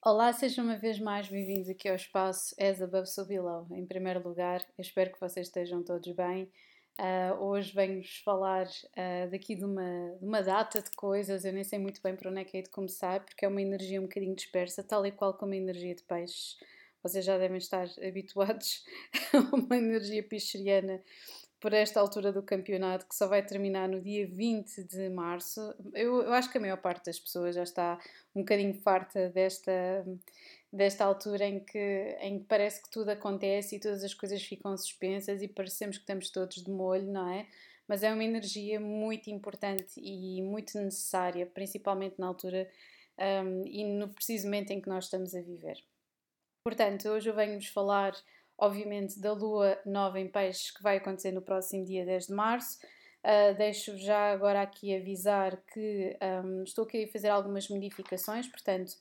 Olá, sejam uma vez mais bem-vindos aqui ao espaço As Above So Below. Em primeiro lugar, eu espero que vocês estejam todos bem. Uh, hoje venho-vos falar uh, daqui de uma, de uma data de coisas, eu nem sei muito bem para onde é que é de começar, porque é uma energia um bocadinho dispersa, tal e qual como a energia de peixes. Vocês já devem estar habituados a uma energia picheriana por esta altura do campeonato, que só vai terminar no dia 20 de março. Eu, eu, acho que a maior parte das pessoas já está um bocadinho farta desta, desta altura em que, em que parece que tudo acontece e todas as coisas ficam suspensas e parecemos que estamos todos de molho, não é? Mas é uma energia muito importante e muito necessária, principalmente na altura um, e no preciso momento em que nós estamos a viver. Portanto, hoje eu venho-vos falar obviamente, da lua nova em peixes que vai acontecer no próximo dia 10 de março. Uh, deixo já agora aqui avisar que um, estou aqui a fazer algumas modificações, portanto,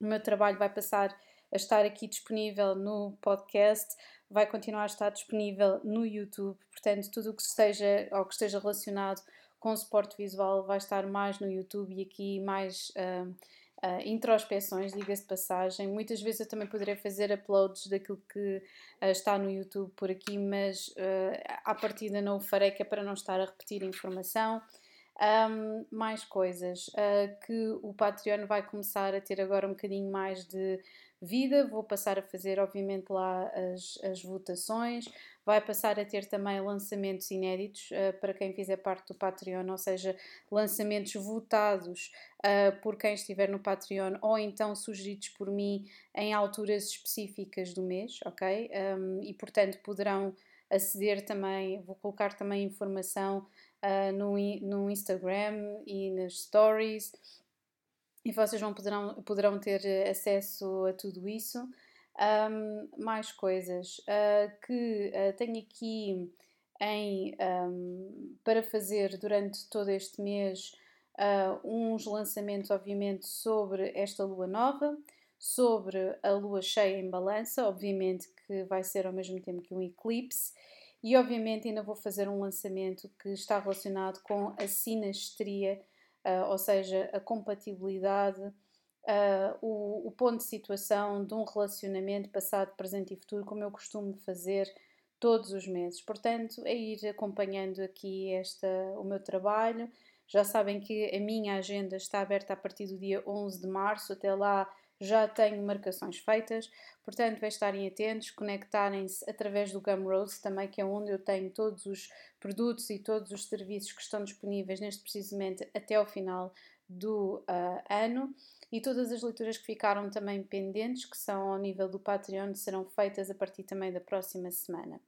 o meu trabalho vai passar a estar aqui disponível no podcast, vai continuar a estar disponível no YouTube, portanto, tudo o que esteja ou que esteja relacionado com suporte visual vai estar mais no YouTube e aqui mais. Uh, uh, introspeções, diga-se de passagem. Muitas vezes eu também poderia fazer uploads daquilo que uh, está no YouTube por aqui, mas uh, à partida não o farei, que é para não estar a repetir informação. Um, mais coisas uh, que o Patreon vai começar a ter agora um bocadinho mais de vida. Vou passar a fazer, obviamente, lá as, as votações. Vai passar a ter também lançamentos inéditos uh, para quem fizer parte do Patreon, ou seja, lançamentos votados uh, por quem estiver no Patreon ou então sugeridos por mim em alturas específicas do mês, ok? Um, e portanto poderão aceder também, vou colocar também informação uh, no, no Instagram e nas stories e vocês vão, poderão, poderão ter eh, acesso a tudo isso. Um, mais coisas uh, que uh, tenho aqui em, um, para fazer durante todo este mês uh, uns lançamentos, obviamente, sobre esta lua nova, sobre a lua cheia em balança, obviamente que vai ser ao mesmo tempo que um eclipse, e obviamente ainda vou fazer um lançamento que está relacionado com a sinastria uh, ou seja, a compatibilidade, uh, o, o, ponto de situação de um relacionamento passado, presente e futuro, como eu costumo fazer todos os meses. Portanto, é ir acompanhando aqui esta, o meu trabalho. Já sabem que a minha agenda está aberta a partir do dia 11 de março, até lá já tenho marcações feitas, portanto, é estarem atentos, conectarem-se através do Gumroad também, que é onde eu tenho todos os produtos e todos os serviços que estão disponíveis neste precisamente até ao final do uh, ano. E todas as leituras que ficaram também pendentes, que são ao nível do Patreon, serão feitas a partir também da próxima semana.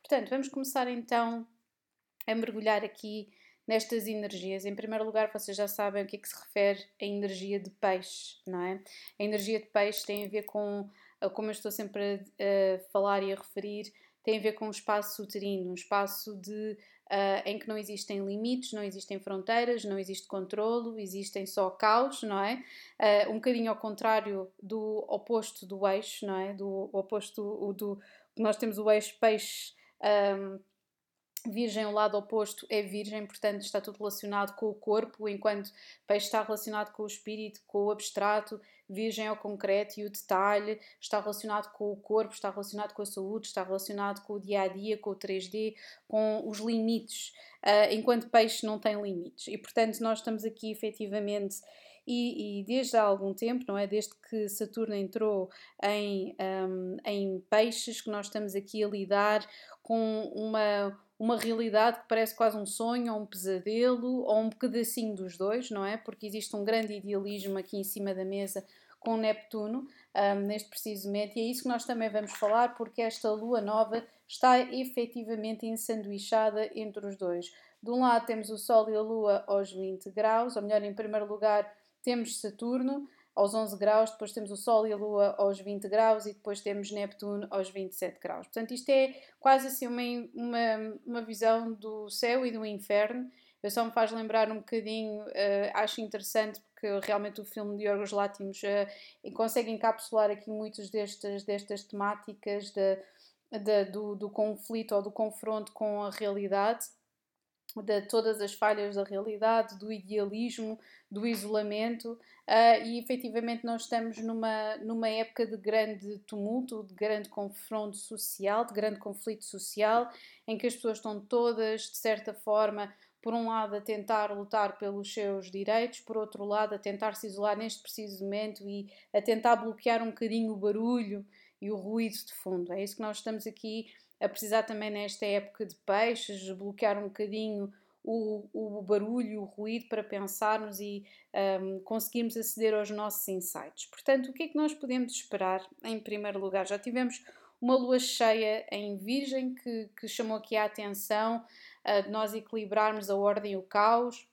Portanto, vamos começar então a mergulhar aqui nestas energias. Em primeiro lugar, vocês já sabem o que é que se refere a energia de peixe, não é? A energia de peixe tem a ver com, como eu estou sempre a, a falar e a referir, tem a ver com um espaço uterino, um espaço de, uh, em que não existem limites, não existem fronteiras, não existe controlo, existem só caos, não é? Uh, um bocadinho ao contrário do oposto do eixo, não é? Do oposto do. do nós temos o eixo peixe. Um, Virgem, o lado oposto é Virgem, portanto está tudo relacionado com o corpo, enquanto Peixe está relacionado com o espírito, com o abstrato, Virgem é o concreto e o detalhe, está relacionado com o corpo, está relacionado com a saúde, está relacionado com o dia a dia, com o 3D, com os limites, uh, enquanto Peixe não tem limites. E portanto nós estamos aqui efetivamente. E, e, desde há algum tempo, não é? Desde que Saturno entrou em, um, em peixes, que nós estamos aqui a lidar com uma, uma realidade que parece quase um sonho ou um pesadelo ou um pedacinho dos dois, não é? Porque existe um grande idealismo aqui em cima da mesa com Neptuno um, neste preciso momento e é isso que nós também vamos falar porque esta lua nova está efetivamente ensanduichada entre os dois. De um lado temos o Sol e a Lua aos 20 graus, ou melhor, em primeiro lugar temos Saturno, aos 11 graus, depois temos o Sol e a Lua aos 20 graus e depois temos Neptuno aos 27 graus. Portanto, isto é quase assim uma, uma, uma visão do céu e do inferno. Eu só me faz lembrar um bocadinho, uh, acho interessante porque realmente o filme de Yorgos Látimos uh, consegue encapsular aqui muitas destas, destas temáticas de, de, do, do conflito ou do confronto com a realidade de todas as falhas da realidade, do idealismo, do isolamento, uh, e efetivamente nós estamos numa, numa época de grande tumulto, de grande confronto social, de grande conflito social, em que as pessoas estão todas, de certa forma, por um lado a tentar lutar pelos seus direitos, por outro lado a tentar se isolar neste preciso momento e a tentar bloquear um bocadinho o barulho e o ruído de fundo. É isso que nós estamos aqui a precisar também nesta época de peixes, bloquear um bocadinho o, o barulho, o ruído para pensarmos e um, conseguirmos aceder aos nossos insights. Portanto, o que é que nós podemos esperar em primeiro lugar? Já tivemos uma lua cheia em Virgem que, que chamou aqui a atenção uh, de nós equilibrarmos a ordem e o caos,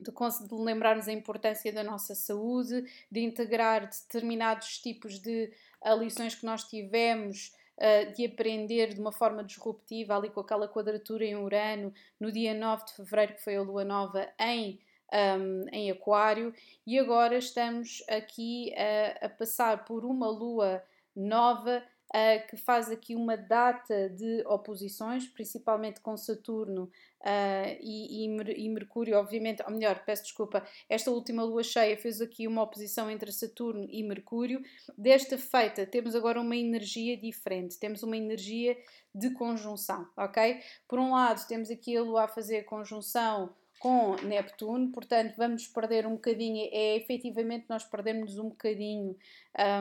de, de lembrarmos a importância da nossa saúde, de integrar determinados tipos de lições que nós tivemos uh, de aprender de uma forma disruptiva, ali com aquela quadratura em Urano, no dia 9 de fevereiro, que foi a lua nova em, um, em Aquário, e agora estamos aqui uh, a passar por uma lua nova uh, que faz aqui uma data de oposições, principalmente com Saturno uh, e, e, e, Mercúrio, obviamente, ou melhor, peço desculpa, esta última lua cheia fez aqui uma oposição entre Saturno e Mercúrio. Desta feita, temos agora uma energia diferente, temos uma energia de conjunção, ok? Por um lado, temos aqui a lua a fazer conjunção com Neptuno, portanto vamos perder um bocadinho, é efetivamente nós perdemos um bocadinho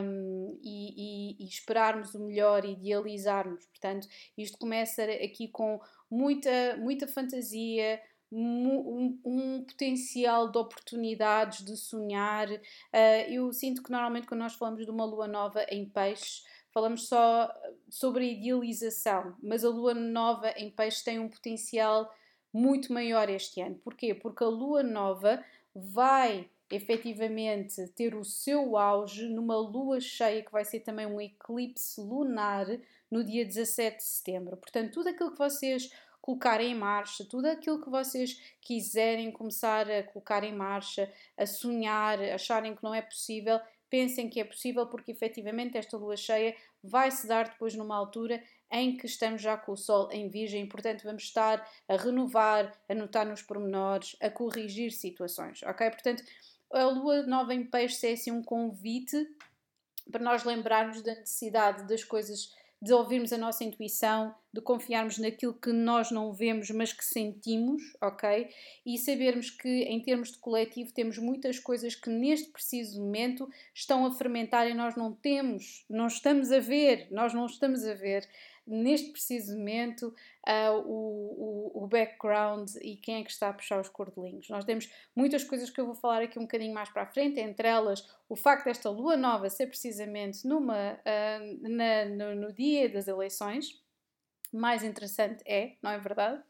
um, e, e, e, esperarmos o melhor, idealizarmos, portanto isto começa aqui com muita, muita fantasia, um, um, potencial de oportunidades, de sonhar. Uh, eu sinto que normalmente quando nós falamos de uma lua nova em peixes, falamos só sobre a idealização, mas a lua nova em peixes tem um potencial muito maior este ano. Porquê? Porque a lua nova vai efetivamente ter o seu auge numa lua cheia que vai ser também um eclipse lunar no dia 17 de setembro. Portanto, tudo aquilo que vocês colocarem em marcha, tudo aquilo que vocês quiserem começar a colocar em marcha, a sonhar, acharem que não é possível, pensem que é possível, porque efetivamente esta lua cheia vai se dar depois numa altura em que estamos já com o Sol em Virgem, portanto vamos estar a renovar, a notar nos pormenores, a corrigir situações, ok? Portanto, a Lua Nova em Peixe é assim um convite para nós lembrarmos da necessidade das coisas de ouvirmos a nossa intuição, de confiarmos naquilo que nós não vemos, mas que sentimos, ok? E sabermos que, em termos de coletivo, temos muitas coisas que neste preciso momento estão a fermentar e nós não temos, não estamos a ver, nós não estamos a ver neste preciso momento uh, o, o, o, background e quem é que está a puxar os cordelinhos. Nós temos muitas coisas que eu vou falar aqui um bocadinho mais para a frente, entre elas o facto desta lua nova ser precisamente numa, uh, na, no, no dia das eleições. Mais interessante é, não é verdade?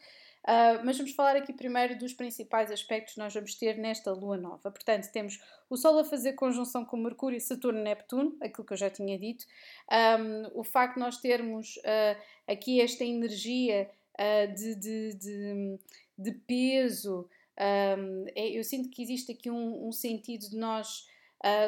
Uh, mas vamos falar aqui primeiro dos principais aspectos que nós vamos ter nesta lua nova. Portanto, temos o Sol a fazer conjunção com Mercúrio, Saturno e Neptuno, aquilo que eu já tinha dito. Um, o facto de nós termos uh, aqui esta energia uh, de, de, de, de, peso, um, é, eu sinto que existe aqui um, um sentido de nós,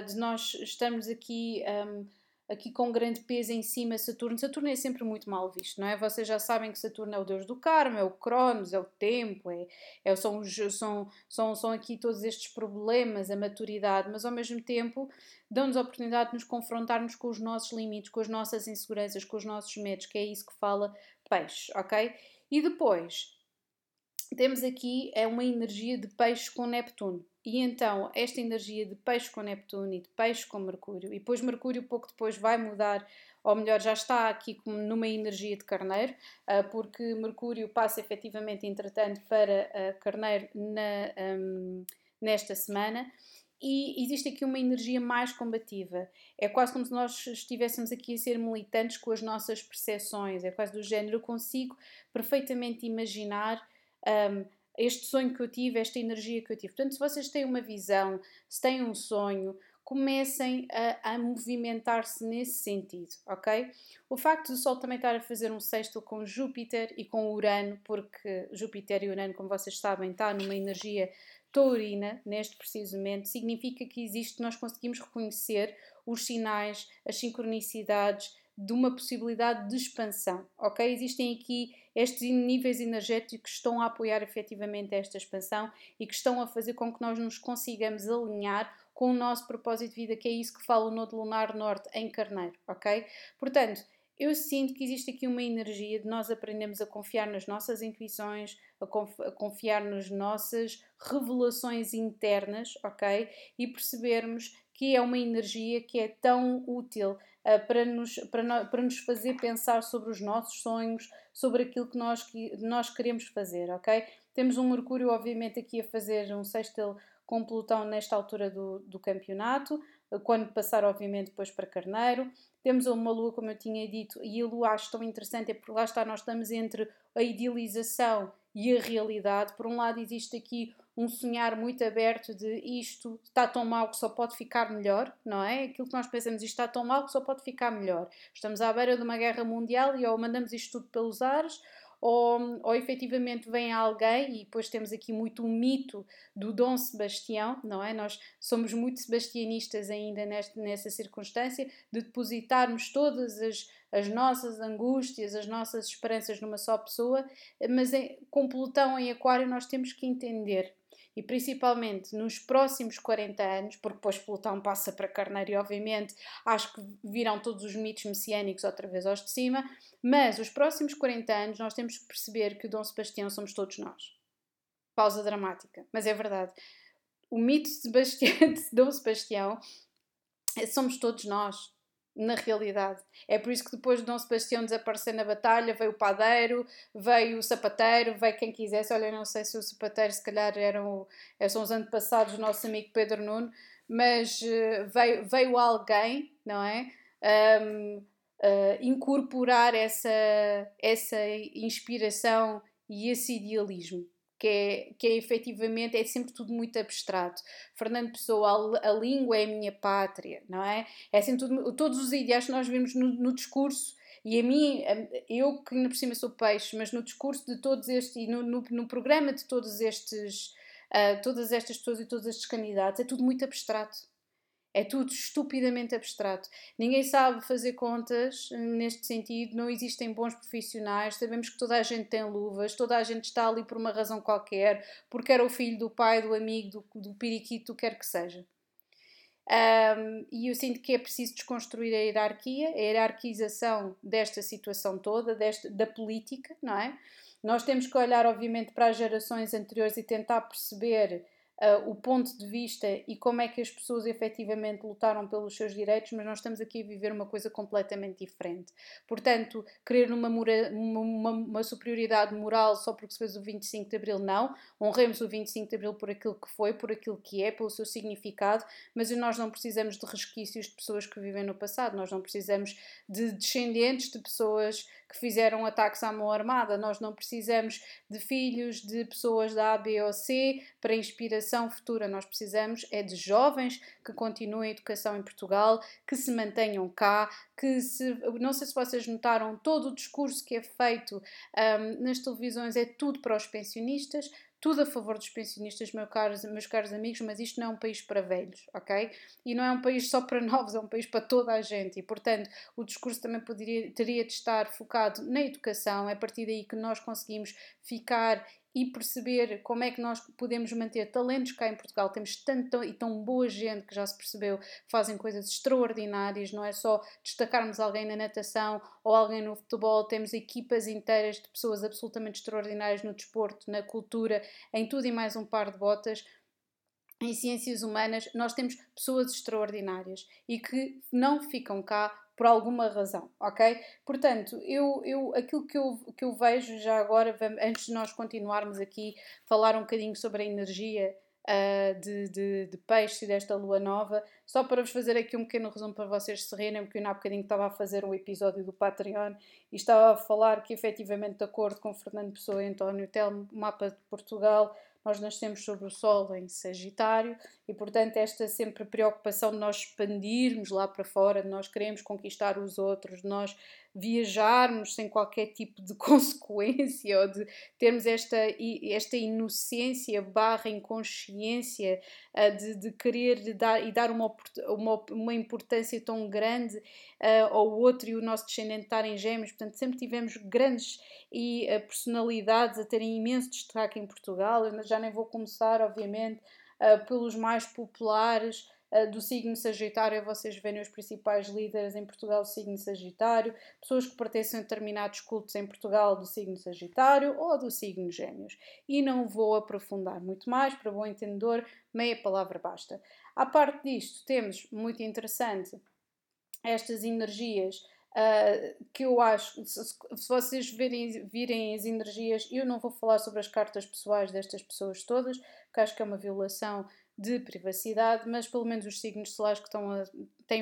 de nós estamos aqui. Um, aqui com grande peso em cima Saturno. Saturno é sempre muito mal visto, não é? Vocês já sabem que Saturno é o deus do karma, é o Cronos, é o tempo, é, é, são, são, são, são aqui todos estes problemas, a maturidade, mas ao mesmo tempo dão-nos a oportunidade de nos confrontarmos com os nossos limites, com as nossas inseguranças, com os nossos medos, que é isso que fala peixe, ok? E depois temos aqui é uma energia de peixe com Neptuno. E então, esta energia de peixe com Neptuno e de peixe com Mercúrio, e depois Mercúrio pouco depois vai mudar, ou melhor, já está aqui numa energia de Carneiro, ah, porque Mercúrio passa efetivamente, entretanto, para ah, Carneiro na, um, nesta semana. E existe aqui uma energia mais combativa. É quase como se nós estivéssemos aqui a ser militantes com as nossas percepções. É quase do género. Eu consigo perfeitamente imaginar um, este sonho que eu tive, esta energia que eu tive. Portanto, se vocês têm uma visão, se têm um sonho, comecem a, a movimentar-se nesse sentido, ok? O facto do Sol também estar a fazer um sexto com Júpiter e com Urano, porque Júpiter e Urano, como vocês sabem, está numa energia taurina neste preciso momento, significa que existe, nós conseguimos reconhecer os sinais, as sincronicidades de uma possibilidade de expansão, ok? Existem aqui estes níveis energéticos que estão a apoiar efetivamente esta expansão e que estão a fazer com que nós nos consigamos alinhar com o nosso propósito de vida, que é isso que fala o Nodo Lunar Norte em Carneiro, ok? Portanto, eu sinto que existe aqui uma energia de nós aprendermos a confiar nas nossas intuições, a, a, confiar nas nossas revelações internas, ok? E percebermos que é uma energia que é tão útil uh, para, nos, para, no, para nos fazer pensar sobre os nossos sonhos, sobre aquilo que nós, que nós queremos fazer, ok? Temos um Mercúrio, obviamente, aqui a fazer um sextil com Plutão nesta altura do, do campeonato, quando passar, obviamente, depois para Carneiro. Temos uma lua, como eu tinha dito, e a lua acho tão interessante, é porque lá está, nós estamos entre a idealização e a realidade. Por um lado, existe aqui um sonhar muito aberto de isto está tão mal que só pode ficar melhor, não é? Aquilo que nós pensamos, isto está tão mal que só pode ficar melhor. Estamos à beira de uma guerra mundial e ou mandamos isto tudo pelos ares, ou, ou efetivamente vem alguém, e depois temos aqui muito o mito do Dom Sebastião, não é? Nós somos muito sebastianistas ainda neste, nessa circunstância, de depositarmos todas as, as nossas angústias, as nossas esperanças numa só pessoa, mas em, com Plutão em Aquário nós temos que entender e principalmente nos próximos 40 anos, porque depois Plutão passa para Carneiro e obviamente acho que virão todos os mitos messiânicos outra vez aos de cima, mas os próximos 40 anos nós temos que perceber que o Dom Sebastião somos todos nós. Pausa dramática, mas é verdade. O mito de, Sebastião, de Dom Sebastião somos todos nós na realidade. É por isso que depois de Dom Sebastião desaparecer na batalha, veio o padeiro, veio o sapateiro, veio quem quisesse. Olha, não sei se o sapateiro se calhar eram, são os antepassados do nosso amigo Pedro Nuno, mas uh, veio, veio alguém, não é? Um, uh, eh, incorporar essa, essa inspiração e esse idealismo que é, que é efetivamente, é sempre tudo muito abstrato. Fernando Pessoa, a, a língua é a minha pátria, não é? É assim tudo, todos os ideais que nós vemos no, no discurso e a mim, eu que ainda por cima sou peixe, mas no discurso de todos estes e no, no, no programa de todos estes, uh, todas estas pessoas e todos estes candidatos, é tudo muito abstrato. É tudo estupidamente abstrato. Ninguém sabe fazer contas neste sentido, não existem bons profissionais, sabemos que toda a gente tem luvas, toda a gente está ali por uma razão qualquer, porque era o filho do pai, do amigo, do, do periquito, quer que seja. Um, e eu sinto que é preciso desconstruir a hierarquia, a hierarquização desta situação toda, desta, da política, não é? Nós temos que olhar, obviamente, para as gerações anteriores e tentar perceber uh, o ponto de vista e como é que as pessoas efetivamente lutaram pelos seus direitos, mas nós estamos aqui a viver uma coisa completamente diferente. Portanto, querer uma, uma, uma superioridade moral só porque se fez o 25 de Abril, não. Honremos o 25 de Abril por aquilo que foi, por aquilo que é, pelo seu significado, mas nós não precisamos de resquícios de pessoas que vivem no passado, nós não precisamos de descendentes de pessoas que fizeram ataques à mão armada, nós não precisamos de filhos de pessoas da A, B ou C para inspiração futura. Nós precisamos é de jovens que continuem a educação em Portugal, que se mantenham cá, que se. Não sei se vocês notaram, todo o discurso que é feito um, nas televisões é tudo para os pensionistas tudo a favor dos pensionistas, meus caros, meus caros amigos, mas isto não é um país para velhos, ok? E não é um país só para novos, é um país para toda a gente. E, portanto, o discurso também poderia, teria de estar focado na educação. É a partir daí que nós conseguimos ficar e perceber como é que nós podemos manter talentos cá em Portugal. Temos tanta e tão boa gente que já se percebeu fazem coisas extraordinárias, não é só destacarmos alguém na natação ou alguém no futebol, temos equipas inteiras de pessoas absolutamente extraordinárias no desporto, na cultura, em tudo e mais um par de botas. Em ciências humanas, nós temos pessoas extraordinárias e que não ficam cá por alguma razão, ok? Portanto, eu, eu, aquilo que eu, que eu vejo já agora, antes de nós continuarmos aqui, falar um bocadinho sobre a energia uh, de, de, de peixe e desta lua nova, só para vos fazer aqui um pequeno resumo para vocês se rirem, porque eu há bocadinho estava a fazer um episódio do Patreon e estava a falar que, efetivamente, de acordo com Fernando Pessoa e António Telmo, mapa de Portugal, nós nascemos sobre o Sol em Sagitário e, portanto, esta sempre preocupação de nós expandirmos lá para fora, de nós queremos conquistar os outros, de nós viajarmos sem qualquer tipo de consequência ou de termos esta, esta inocência barra inconsciência uh, de, de querer dar, e dar uma, uma, uma importância tão grande uh, ao outro e o nosso descendente estarem gêmeos. Portanto, sempre tivemos grandes e, uh, personalidades a terem imenso destaque em Portugal. Eu já nem vou começar, obviamente, pelos mais populares eh, do signo Sagitário, vocês verem os principais líderes em Portugal do signo Sagitário, pessoas que pertencem a determinados cultos em Portugal do signo Sagitário ou do signo Gêmeos. E não vou aprofundar muito mais, para bom entendedor, meia palavra basta. À parte disto, temos muito interessante estas energias Uh, que eu acho, se, se vocês verem, virem as energias, eu não vou falar sobre as cartas pessoais destas pessoas todas, acho que é uma violação de privacidade, mas pelo menos os signos solares que estão a,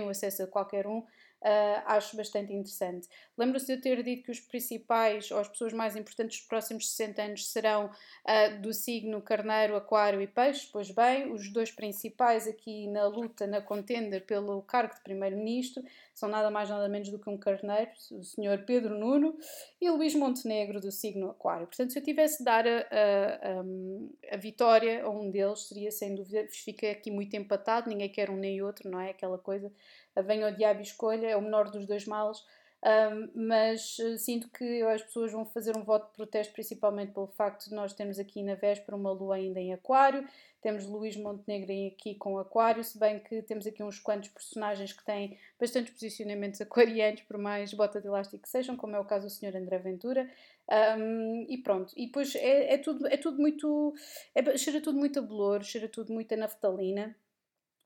o acesso a qualquer um, Uh, acho bastante interessante. Lembro-se de eu ter dito que os principais ou as pessoas mais importantes dos próximos 60 anos serão uh, do signo Carneiro, Aquário e Peixe. Pois bem, os dois principais aqui na luta, na contenda pelo cargo de Primeiro-Ministro, são nada mais nada menos do que um Carneiro, o senhor Pedro Nuno, e Luís Montenegro, do signo Aquário. Portanto, se eu tivesse de dar a, a, a, a vitória a um deles, seria sem dúvida, fica aqui muito empatado, ninguém quer um nem outro, não é? Aquela coisa venha o diabo e escolha, é o menor dos dois males, um, mas uh, sinto que as pessoas vão fazer um voto de protesto, principalmente pelo facto de nós termos aqui na véspera uma lua ainda em Aquário, temos Luís Montenegro aqui com Aquário, se bem que temos aqui uns quantos personagens que têm bastantes posicionamentos aquarianos, por mais bota de elástico que sejam, como é o caso do Sr. André Ventura. Um, e pronto, e depois é, é, tudo, é tudo muito. É, cheira tudo muito a bolor, cheira tudo muito a naftalina.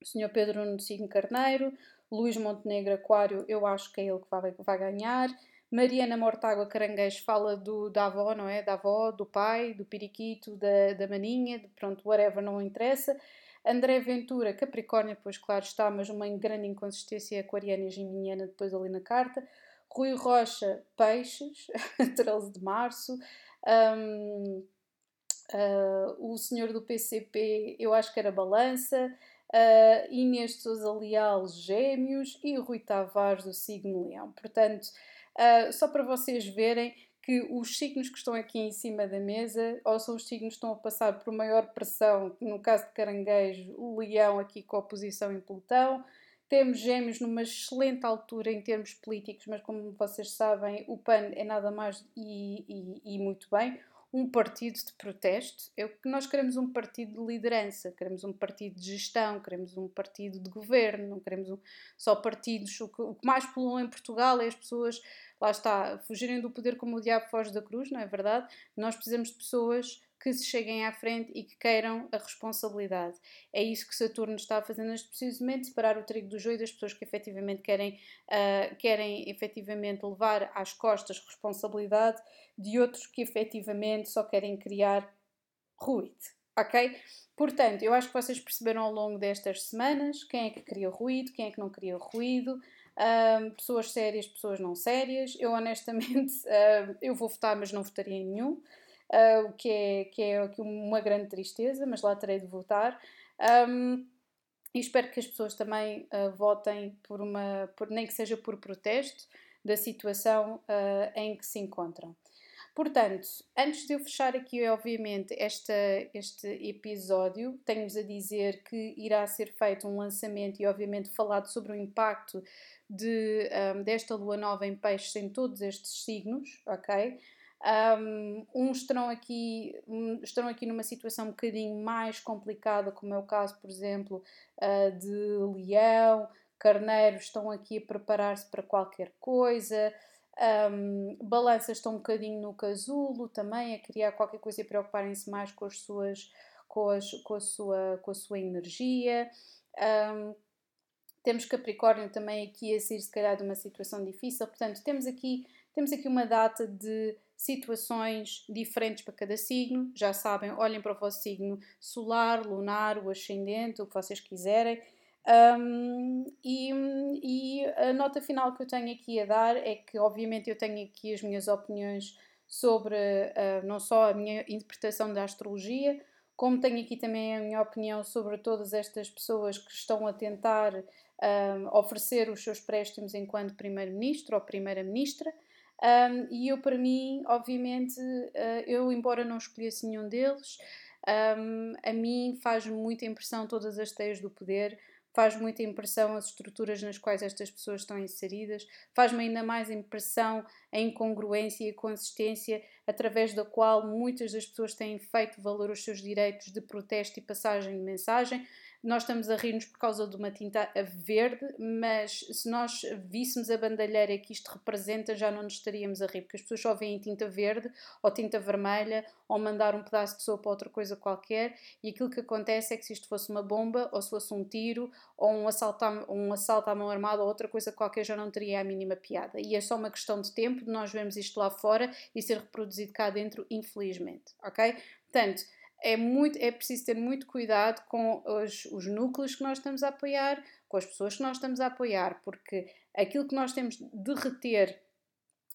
Sr. Pedro no signo Carneiro, Luís Montenegro Aquário, eu acho que é ele que vai, vai ganhar. Mariana Mortágua Caranguejo fala do, da avó, não é? Da avó, do pai, do periquito, da, da maninha, de, pronto, whatever, não interessa. André Ventura, Capricórnio, pois claro está, mas uma grande inconsistência aquariana e geminiana depois ali na carta. Rui Rocha, Peixes, 13 de março. Um, uh, ah, o senhor do PCP, eu acho que era Balança uh, Inês de Sousa Leal, Gêmeos e Rui Tavares do signo Leão. Portanto, uh, só para vocês verem que os signos que estão aqui em cima da mesa, ou são os signos que estão a passar por maior pressão, no caso de Caranguejo, o Leão aqui com a oposição em Plutão, temos Gêmeos numa excelente altura em termos políticos, mas como vocês sabem, o PAN é nada mais e, e, e muito bem um partido de protesto. É que nós queremos um partido de liderança, queremos um partido de gestão, queremos um partido de governo, não queremos um, só partidos. O que, o que mais pulou em Portugal é as pessoas, lá está, fugirem do poder como o diabo foge da cruz, não é verdade? Nós precisamos de pessoas que se cheguem à frente e que queiram a responsabilidade. É isso que Saturno está fazendo neste preciso momento, separar o trigo do joio das pessoas que efetivamente querem, uh, querem efetivamente levar às costas responsabilidade de outros que efetivamente só querem criar ruído, ok? Portanto, eu acho que vocês perceberam ao longo destas semanas quem é que cria ruído, quem é que não cria ruído, uh, pessoas sérias, pessoas não sérias. Eu honestamente, uh, eu vou votar, mas não votaria em nenhum o que é, que é uma grande tristeza, mas lá terei de votar. Um, e espero que as pessoas também uh, votem por uma, por, nem que seja por protesto da situação uh, em que se encontram. Portanto, antes de eu fechar aqui, obviamente, esta, este episódio, tenho-vos a dizer que irá ser feito um lançamento e, obviamente, falado sobre o impacto de, um, desta lua nova em peixes em todos estes signos, ok? Um, uns estarão aqui, estarão aqui numa situação um bocadinho mais complicada, como é o caso, por exemplo, uh, de leão, carneiros estão aqui a preparar-se para qualquer coisa, um, balanças estão um bocadinho no casulo também, a criar qualquer coisa e preocuparem-se mais com as suas com, as, com, a, sua, com a sua energia. Um, temos Capricórnio também aqui a sair se calhar de uma situação difícil, portanto temos aqui, temos aqui uma data de situações diferentes para cada signo. Já sabem, olhem para o vosso signo solar, lunar, o ascendente, o que vocês quiserem. Um, e, e, a nota final que eu tenho aqui a dar é que, obviamente, eu tenho aqui as minhas opiniões sobre uh, não só a minha interpretação da astrologia, como tenho aqui também a minha opinião sobre todas estas pessoas que estão a tentar um, oferecer os seus préstimos enquanto Primeiro-Ministro ou Primeira-Ministra. Um, e eu, para mim, obviamente, uh, eu, embora não escolhesse nenhum deles, um, a mim faz muita impressão todas as teias do poder, faz muita impressão as estruturas nas quais estas pessoas estão inseridas, faz-me ainda mais impressão a incongruência e a consistência através da qual muitas das pessoas têm feito valor aos seus direitos de protesto e passagem de mensagem, nós estamos a rir-nos por causa de uma tinta verde, mas se nós víssemos a bandalheira que isto representa, já não nos estaríamos a rir, porque as pessoas só veem tinta verde ou tinta vermelha ou mandar um pedaço de sopa ou outra coisa qualquer, e aquilo que acontece é que se isto fosse uma bomba, ou se fosse um tiro, ou um assalto à, um assalto à mão armada ou outra coisa qualquer, já não teria a mínima piada. E é só uma questão de tempo de nós vermos isto lá fora e ser reproduzido cá dentro, infelizmente, ok? Portanto, é, muito, é preciso ter muito cuidado com os, os núcleos que nós estamos a apoiar, com as pessoas que nós estamos a apoiar, porque aquilo que nós temos de reter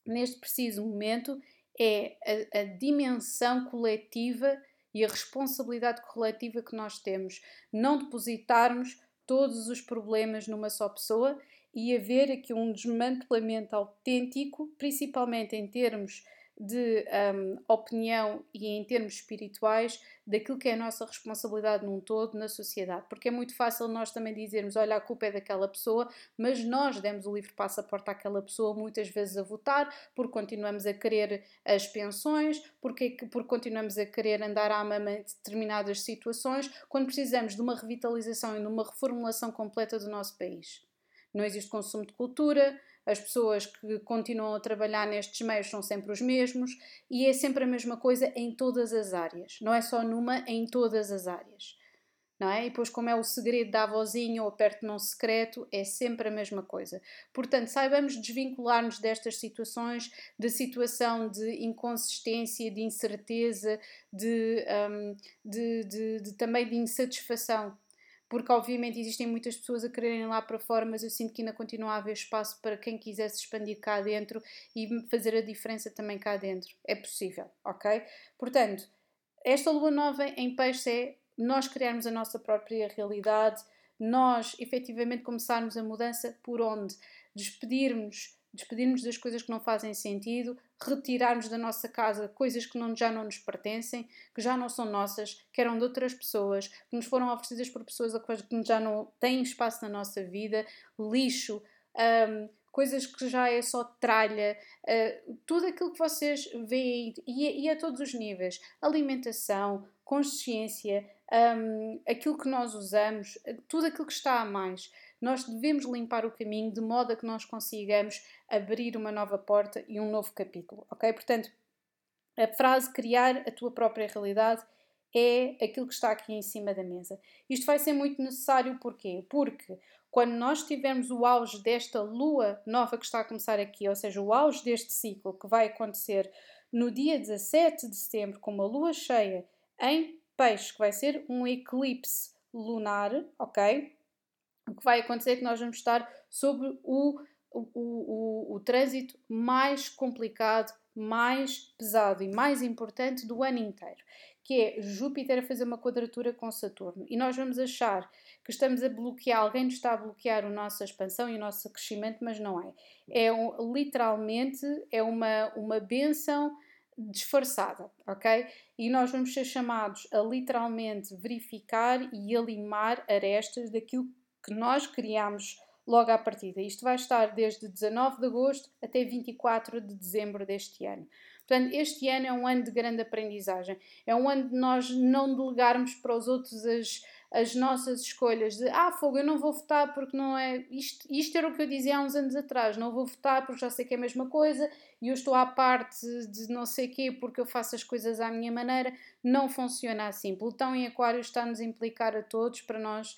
neste preciso momento é a, a dimensão coletiva e a responsabilidade coletiva que nós temos. Não depositarmos todos os problemas numa só pessoa e haver aqui um desmantelamento autêntico, principalmente em termos de um, opinião e em termos espirituais daquilo que é a nossa responsabilidade num todo na sociedade, porque é muito fácil nós também dizermos, olha, a culpa é daquela pessoa, mas nós demos o livre passaporte àquela pessoa muitas vezes a votar, porque continuamos a querer as pensões, porque, porque continuamos a querer andar à mama em determinadas situações, quando precisamos de uma revitalização e de uma reformulação completa do nosso país. Não existe consumo de cultura, as pessoas que continuam a trabalhar nestes meios são sempre os mesmos e é sempre a mesma coisa em todas as áreas. Não é só numa, é em todas as áreas. Não é? E depois, como é o segredo da avózinha ou perto não secreto, é sempre a mesma coisa. Portanto, saibamos desvincular-nos destas situações, da situação de inconsistência, de incerteza, de, um, de, de, de também de insatisfação porque obviamente existem muitas pessoas a quererem lá para fora, mas eu sinto que ainda continua a haver espaço para quem quisesse expandir cá dentro e fazer a diferença também cá dentro. É possível, ok? Portanto, esta lua nova em peixe é nós criarmos a nossa própria realidade, nós efetivamente começarmos a mudança por onde? Despedirmos despedirmos das coisas que não fazem sentido, retirarmos da nossa casa coisas que não, já não nos pertencem, que já não são nossas, que eram de outras pessoas, que nos foram oferecidas por pessoas que já não têm espaço na nossa vida, lixo, um, coisas que já é só tralha, uh, tudo aquilo que vocês veem e, e a todos os níveis, alimentação, consciência, um, aquilo que nós usamos, tudo aquilo que está a mais nós devemos limpar o caminho de modo a que nós consigamos abrir uma nova porta e um novo capítulo, ok? Portanto, a frase criar a tua própria realidade é aquilo que está aqui em cima da mesa. Isto vai ser muito necessário porquê? Porque quando nós tivermos o auge desta lua nova que está a começar aqui, ou seja, o auge deste ciclo que vai acontecer no dia 17 de setembro, com uma lua cheia em peixe, que vai ser um eclipse lunar, ok? O que vai acontecer é que nós vamos estar sobre o, o, o, o trânsito mais complicado, mais pesado e mais importante do ano inteiro, que é Júpiter a fazer uma quadratura com Saturno. E nós vamos achar que estamos a bloquear, alguém nos está a bloquear a nossa expansão e o nosso crescimento, mas não é. É um, literalmente é uma, uma benção disfarçada, ok? E nós vamos ser chamados a literalmente verificar e a limar arestas daquilo que nós criamos logo à partida. Isto vai estar desde 19 de agosto até 24 de dezembro deste ano. Portanto, este ano é um ano de grande aprendizagem. É um ano de nós não delegarmos para os outros as, as nossas escolhas de ah, fogo, eu não vou votar porque não é. Isto, isto era o que eu dizia há uns anos atrás, não vou votar porque já sei que é a mesma coisa e eu estou à parte de não sei quê porque eu faço as coisas à minha maneira. Não funciona assim. Plutão em Aquário está-nos a implicar a todos para nós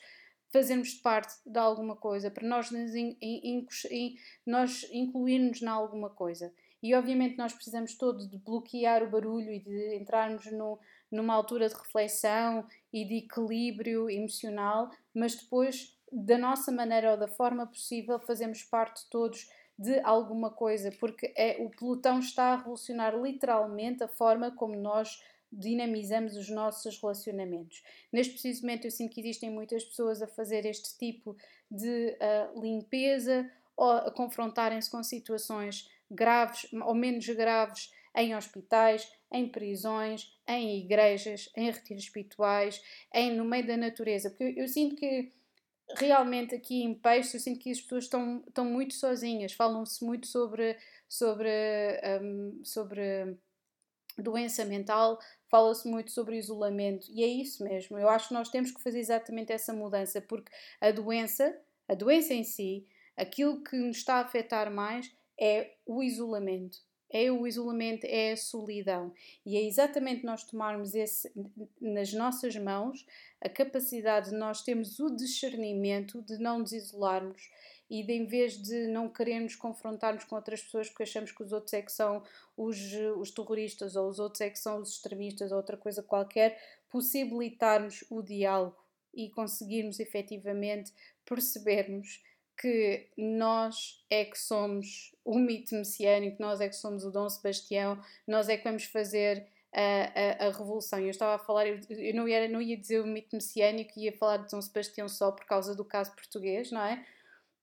fazermos parte de alguma coisa, para nós, nos in, in, in, nós incluirmos na alguma coisa. E obviamente nós precisamos todos de bloquear o barulho e de entrarmos no, numa altura de reflexão e de equilíbrio emocional, mas depois, da nossa maneira ou da forma possível, fazemos parte todos de alguma coisa, porque é, o pelotão está a revolucionar literalmente a forma como nós dinamizamos os nossos relacionamentos. Neste preciso momento, eu sinto que existem muitas pessoas a fazer este tipo de uh, limpeza ou a confrontarem-se com situações graves ou menos graves em hospitais, em prisões, em igrejas, em retiros espirituais, em no meio da natureza. Porque eu, eu sinto que realmente aqui em Peixe, eu sinto que as pessoas estão, estão muito sozinhas, falam-se muito sobre, sobre, um, sobre doença mental, fala-se muito sobre isolamento e é isso mesmo. Eu acho que nós temos que fazer exatamente essa mudança, porque a doença, a doença em si, aquilo que nos está a afetar mais é o isolamento é o isolamento, é a solidão. E é exatamente nós tomarmos esse nas nossas mãos a capacidade de nós termos o discernimento de não nos isolarmos e de, em vez de não querermos confrontarmos com outras pessoas porque achamos que os outros é que são os, os terroristas ou os outros é que são os extremistas ou outra coisa qualquer, possibilitarmos o diálogo e conseguirmos efetivamente percebermos que nós é que somos o mito messiânico, nós é que somos o Dom Sebastião, nós é que vamos fazer a, a, a revolução. Eu estava a falar, eu, eu não, ia, não ia dizer o mito messiânico, ia falar de Dom Sebastião só por causa do caso português, não é?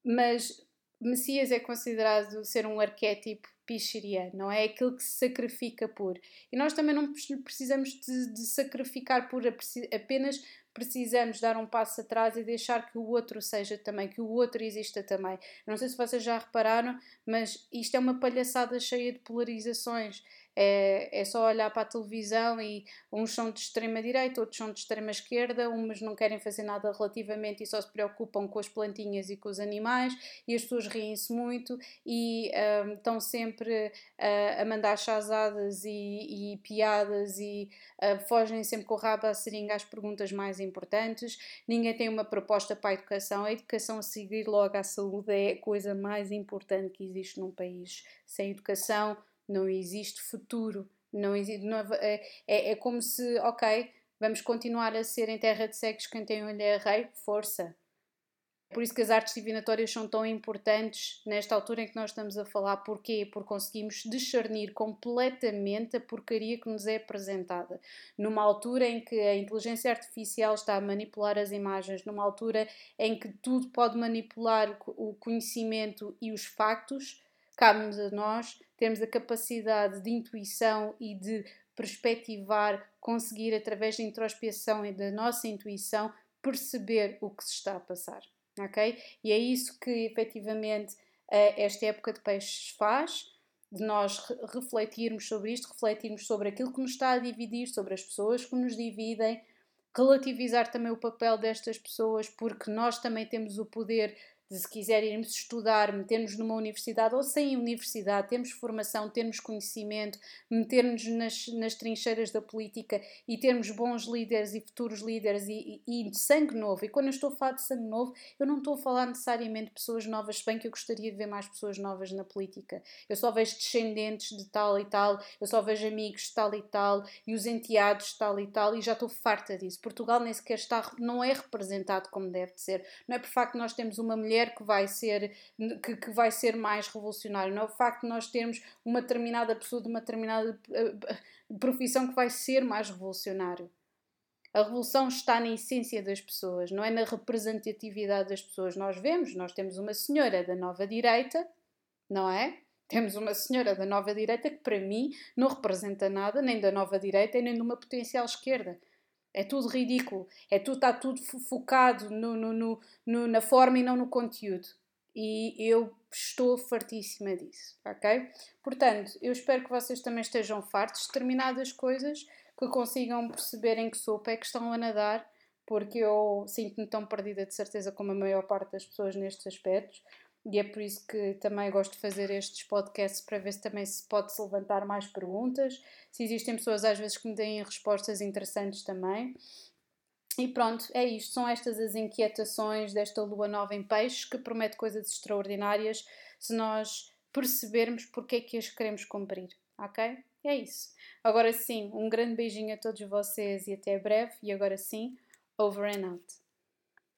Mas Messias é considerado ser um arquétipo pichiriano, não é? é aquilo que se sacrifica por. E nós também não precisamos de, de sacrificar por apenas precisamos dar um passo atrás e deixar que o outro seja também, que o outro exista também. Não sei se vocês já repararam, mas isto é uma palhaçada cheia de polarizações. É, é só olhar para a televisão e uns são de extrema direita, outros são de extrema esquerda, uns não querem fazer nada relativamente e só se preocupam com as plantinhas e com os animais, e as pessoas riem-se muito e um, estão sempre uh, a mandar chazadas e, e piadas e uh, fogem sempre com o rabo a seringa às perguntas mais importantes. Ninguém tem uma proposta para a educação. A educação a seguir logo à saúde é a coisa mais importante que existe num país. Sem educação, não existe futuro, não existe, não, é, é, é, como se, ok, vamos continuar a ser em terra de cegos quem tem olho é rei, força. Por isso que as artes divinatórias são tão importantes nesta altura em que nós estamos a falar. Porquê? Porque conseguimos discernir completamente a porcaria que nos é apresentada. Numa altura em que a inteligência artificial está a manipular as imagens, numa altura em que tudo pode manipular o conhecimento e os factos, cabe-nos a nós termos a capacidade de intuição e de perspectivar, conseguir através da introspecção e da nossa intuição perceber o que se está a passar, ok? E é isso que efetivamente esta época de peixes faz, de nós refletirmos sobre isto, refletirmos sobre aquilo que nos está a dividir, sobre as pessoas que nos dividem, relativizar também o papel destas pessoas, porque nós também temos o poder de se quiser irmos estudar, meter-nos numa universidade ou sem universidade, termos formação, termos conhecimento, meter-nos nas, nas trincheiras da política e termos bons líderes e futuros líderes e, e, e, sangue novo. E quando eu estou a falar de sangue novo, eu não estou a falar necessariamente de pessoas novas, bem que eu gostaria de ver mais pessoas novas na política. Eu só vejo descendentes de tal e tal, eu só vejo amigos de tal e tal e os enteados de tal e tal e já estou farta disso. Portugal nem sequer está, não é representado como deve de ser. Não é por facto que nós temos uma mulher mulher que vai ser, que, que vai ser mais revolucionário, não é o facto de nós termos uma determinada pessoa de uma determinada eh, profissão que vai ser mais revolucionário. A revolução está na essência das pessoas, não é na representatividade das pessoas. Nós vemos, nós temos uma senhora da nova direita, não é? Temos uma senhora da nova direita que, para mim, não representa nada, nem da nova direita, nem de uma potencial esquerda. É tudo ridículo. É tudo, está tudo focado no, no, no, na forma e não no conteúdo. E eu estou fartíssima disso, ok? Portanto, eu espero que vocês também estejam fartos de determinadas coisas, que consigam perceber em que sopa é que estão a nadar, porque eu sinto-me tão perdida de certeza como a maior parte das pessoas nestes aspectos e é por isso que também gosto de fazer estes podcasts para ver se também se pode se levantar mais perguntas, se existem pessoas às vezes que me deem respostas interessantes também. E pronto, é isto. São estas as inquietações desta lua nova em peixes que promete coisas extraordinárias se nós percebermos porque é que as queremos cumprir, ok? É isso. Agora sim, um grande beijinho a todos vocês e até breve. E agora sim, over and out.